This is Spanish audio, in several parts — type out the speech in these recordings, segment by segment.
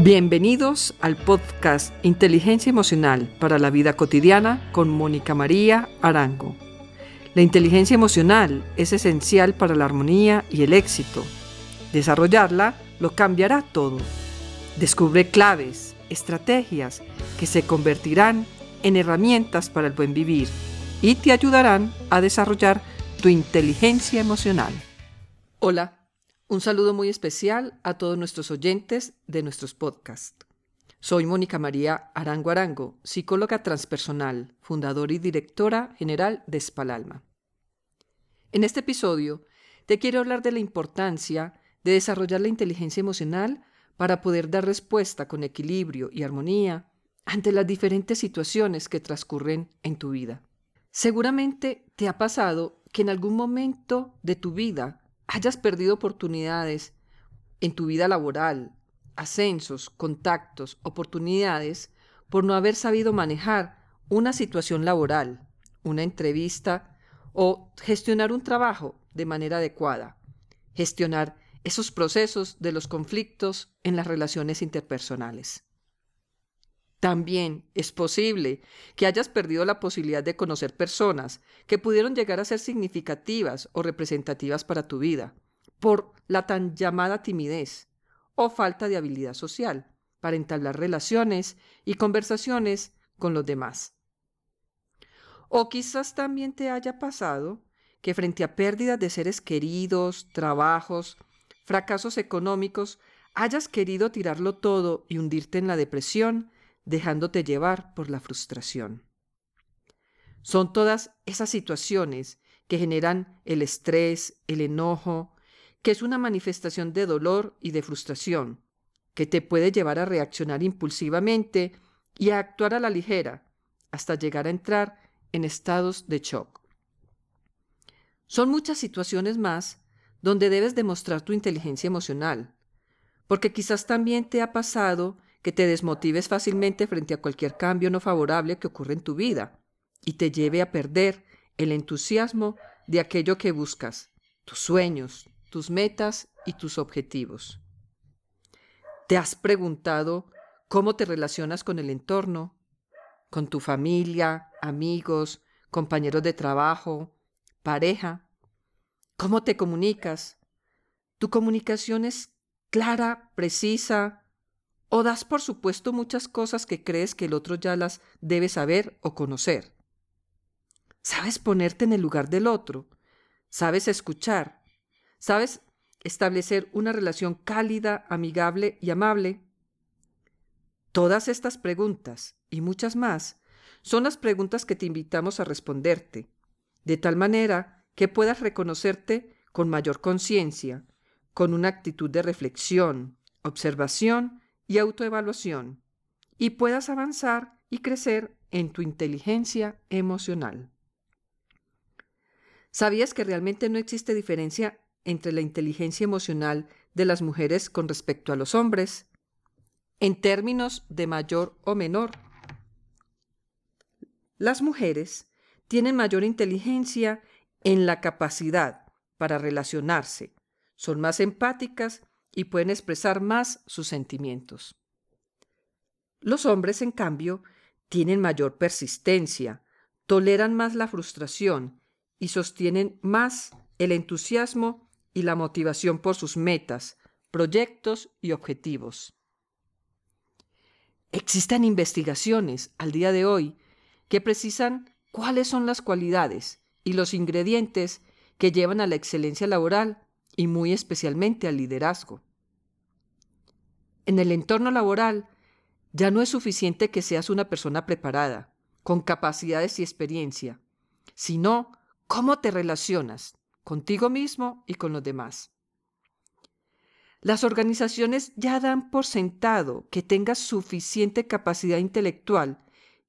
Bienvenidos al podcast Inteligencia Emocional para la Vida Cotidiana con Mónica María Arango. La inteligencia emocional es esencial para la armonía y el éxito. Desarrollarla lo cambiará todo. Descubre claves, estrategias que se convertirán en herramientas para el buen vivir y te ayudarán a desarrollar tu inteligencia emocional. Hola. Un saludo muy especial a todos nuestros oyentes de nuestros podcasts. Soy Mónica María Arango Arango, psicóloga transpersonal, fundadora y directora general de Spalalma. En este episodio te quiero hablar de la importancia de desarrollar la inteligencia emocional para poder dar respuesta con equilibrio y armonía ante las diferentes situaciones que transcurren en tu vida. Seguramente te ha pasado que en algún momento de tu vida hayas perdido oportunidades en tu vida laboral, ascensos, contactos, oportunidades, por no haber sabido manejar una situación laboral, una entrevista o gestionar un trabajo de manera adecuada, gestionar esos procesos de los conflictos en las relaciones interpersonales. También es posible que hayas perdido la posibilidad de conocer personas que pudieron llegar a ser significativas o representativas para tu vida, por la tan llamada timidez o falta de habilidad social para entablar relaciones y conversaciones con los demás. O quizás también te haya pasado que frente a pérdidas de seres queridos, trabajos, fracasos económicos, hayas querido tirarlo todo y hundirte en la depresión dejándote llevar por la frustración. Son todas esas situaciones que generan el estrés, el enojo, que es una manifestación de dolor y de frustración, que te puede llevar a reaccionar impulsivamente y a actuar a la ligera, hasta llegar a entrar en estados de shock. Son muchas situaciones más donde debes demostrar tu inteligencia emocional, porque quizás también te ha pasado que te desmotives fácilmente frente a cualquier cambio no favorable que ocurre en tu vida y te lleve a perder el entusiasmo de aquello que buscas, tus sueños, tus metas y tus objetivos. ¿Te has preguntado cómo te relacionas con el entorno, con tu familia, amigos, compañeros de trabajo, pareja? ¿Cómo te comunicas? ¿Tu comunicación es clara, precisa, o das por supuesto muchas cosas que crees que el otro ya las debe saber o conocer. Sabes ponerte en el lugar del otro, sabes escuchar, sabes establecer una relación cálida, amigable y amable. Todas estas preguntas y muchas más son las preguntas que te invitamos a responderte, de tal manera que puedas reconocerte con mayor conciencia, con una actitud de reflexión, observación y autoevaluación y puedas avanzar y crecer en tu inteligencia emocional. ¿Sabías que realmente no existe diferencia entre la inteligencia emocional de las mujeres con respecto a los hombres? En términos de mayor o menor. Las mujeres tienen mayor inteligencia en la capacidad para relacionarse, son más empáticas y pueden expresar más sus sentimientos. Los hombres, en cambio, tienen mayor persistencia, toleran más la frustración y sostienen más el entusiasmo y la motivación por sus metas, proyectos y objetivos. Existen investigaciones al día de hoy que precisan cuáles son las cualidades y los ingredientes que llevan a la excelencia laboral y muy especialmente al liderazgo en el entorno laboral, ya no es suficiente que seas una persona preparada, con capacidades y experiencia, sino cómo te relacionas contigo mismo y con los demás. Las organizaciones ya dan por sentado que tengas suficiente capacidad intelectual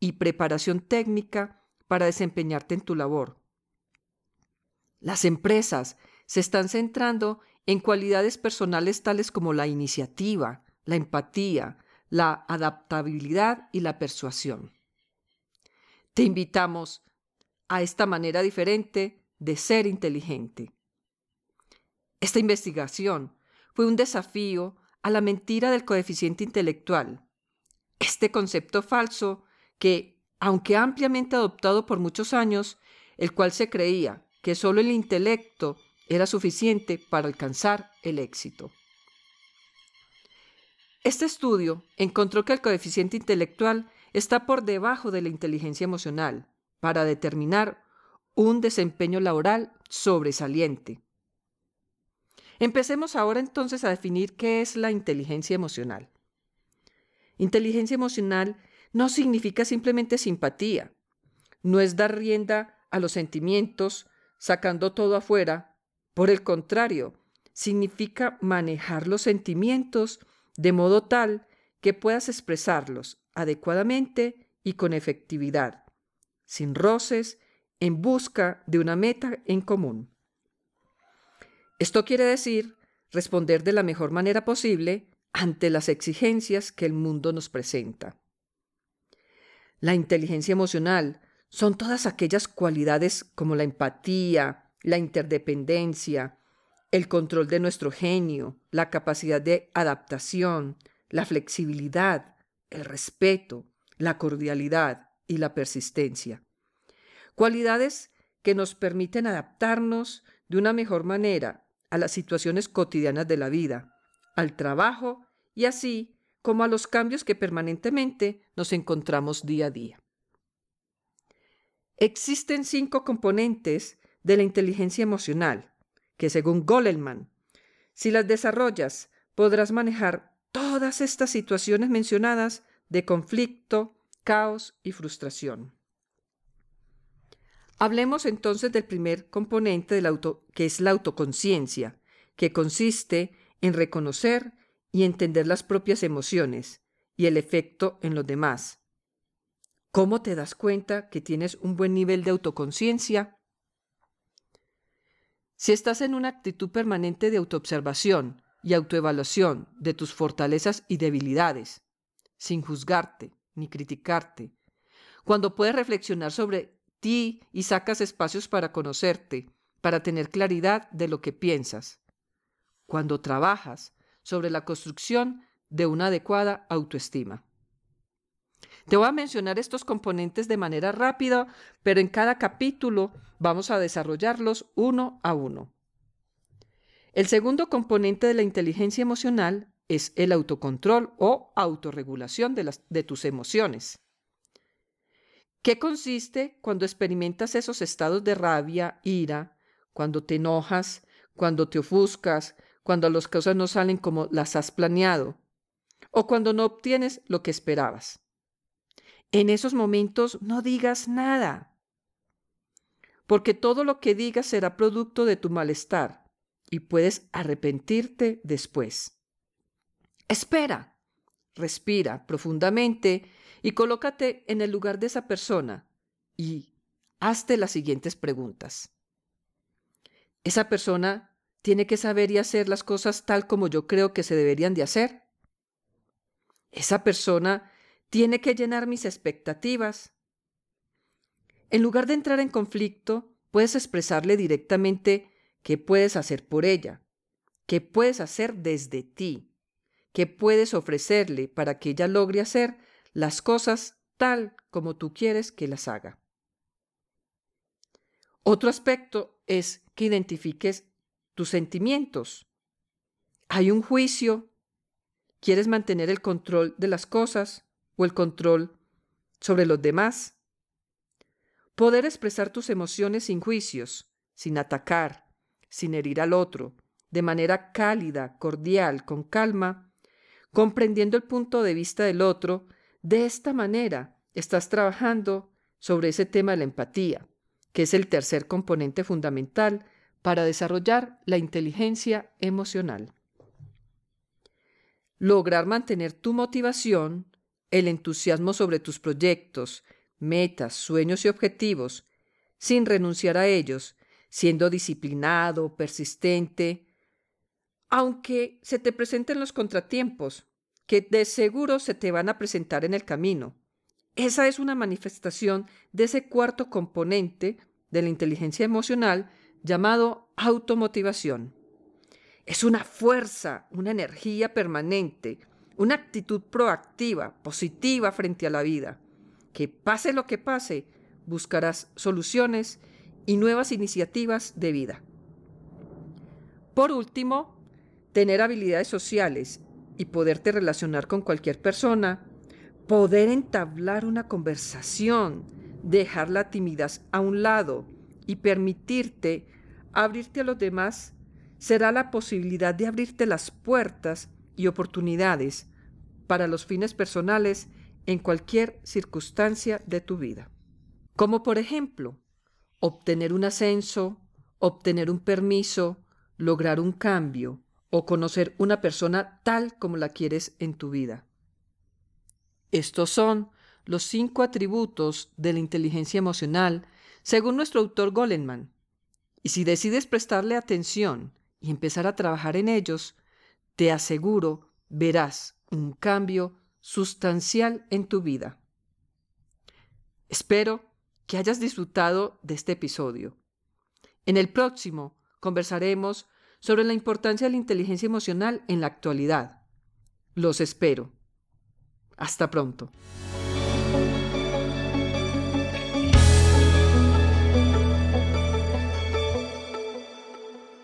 y preparación técnica para desempeñarte en tu labor. Las empresas se están centrando en cualidades personales tales como la iniciativa, la empatía, la adaptabilidad y la persuasión. Te invitamos a esta manera diferente de ser inteligente. Esta investigación fue un desafío a la mentira del coeficiente intelectual. Este concepto falso que, aunque ampliamente adoptado por muchos años, el cual se creía que solo el intelecto era suficiente para alcanzar el éxito. Este estudio encontró que el coeficiente intelectual está por debajo de la inteligencia emocional para determinar un desempeño laboral sobresaliente. Empecemos ahora entonces a definir qué es la inteligencia emocional. Inteligencia emocional no significa simplemente simpatía, no es dar rienda a los sentimientos sacando todo afuera, por el contrario, significa manejar los sentimientos de modo tal que puedas expresarlos adecuadamente y con efectividad, sin roces, en busca de una meta en común. Esto quiere decir responder de la mejor manera posible ante las exigencias que el mundo nos presenta. La inteligencia emocional son todas aquellas cualidades como la empatía, la interdependencia, el control de nuestro genio, la capacidad de adaptación, la flexibilidad, el respeto, la cordialidad y la persistencia. Cualidades que nos permiten adaptarnos de una mejor manera a las situaciones cotidianas de la vida, al trabajo y así como a los cambios que permanentemente nos encontramos día a día. Existen cinco componentes de la inteligencia emocional, que según Goleman, si las desarrollas, podrás manejar todas estas situaciones mencionadas de conflicto, caos y frustración. Hablemos entonces del primer componente del auto, que es la autoconciencia, que consiste en reconocer y entender las propias emociones y el efecto en los demás. ¿Cómo te das cuenta que tienes un buen nivel de autoconciencia? Si estás en una actitud permanente de autoobservación y autoevaluación de tus fortalezas y debilidades, sin juzgarte ni criticarte, cuando puedes reflexionar sobre ti y sacas espacios para conocerte, para tener claridad de lo que piensas. Cuando trabajas sobre la construcción de una adecuada autoestima. Te voy a mencionar estos componentes de manera rápida, pero en cada capítulo vamos a desarrollarlos uno a uno. El segundo componente de la inteligencia emocional es el autocontrol o autorregulación de, de tus emociones. ¿Qué consiste cuando experimentas esos estados de rabia, ira, cuando te enojas, cuando te ofuscas, cuando las cosas no salen como las has planeado o cuando no obtienes lo que esperabas? En esos momentos no digas nada, porque todo lo que digas será producto de tu malestar y puedes arrepentirte después. Espera, respira profundamente y colócate en el lugar de esa persona y hazte las siguientes preguntas. ¿Esa persona tiene que saber y hacer las cosas tal como yo creo que se deberían de hacer? ¿Esa persona tiene que llenar mis expectativas? En lugar de entrar en conflicto, puedes expresarle directamente qué puedes hacer por ella, qué puedes hacer desde ti, qué puedes ofrecerle para que ella logre hacer las cosas tal como tú quieres que las haga. Otro aspecto es que identifiques tus sentimientos. Hay un juicio. ¿Quieres mantener el control de las cosas o el control sobre los demás? Poder expresar tus emociones sin juicios, sin atacar, sin herir al otro, de manera cálida, cordial, con calma, comprendiendo el punto de vista del otro de esta manera, estás trabajando sobre ese tema de la empatía, que es el tercer componente fundamental para desarrollar la inteligencia emocional. Lograr mantener tu motivación, el entusiasmo sobre tus proyectos, metas, sueños y objetivos, sin renunciar a ellos, siendo disciplinado, persistente, aunque se te presenten los contratiempos, que de seguro se te van a presentar en el camino. Esa es una manifestación de ese cuarto componente de la inteligencia emocional llamado automotivación. Es una fuerza, una energía permanente, una actitud proactiva, positiva frente a la vida. Que pase lo que pase, buscarás soluciones y nuevas iniciativas de vida. Por último, tener habilidades sociales y poderte relacionar con cualquier persona, poder entablar una conversación, dejar la timidez a un lado y permitirte abrirte a los demás, será la posibilidad de abrirte las puertas y oportunidades para los fines personales en cualquier circunstancia de tu vida. Como por ejemplo, obtener un ascenso, obtener un permiso, lograr un cambio o conocer una persona tal como la quieres en tu vida. Estos son los cinco atributos de la inteligencia emocional según nuestro autor Goleman. Y si decides prestarle atención y empezar a trabajar en ellos, te aseguro verás un cambio sustancial en tu vida. Espero que hayas disfrutado de este episodio. En el próximo conversaremos sobre la importancia de la inteligencia emocional en la actualidad. Los espero. Hasta pronto.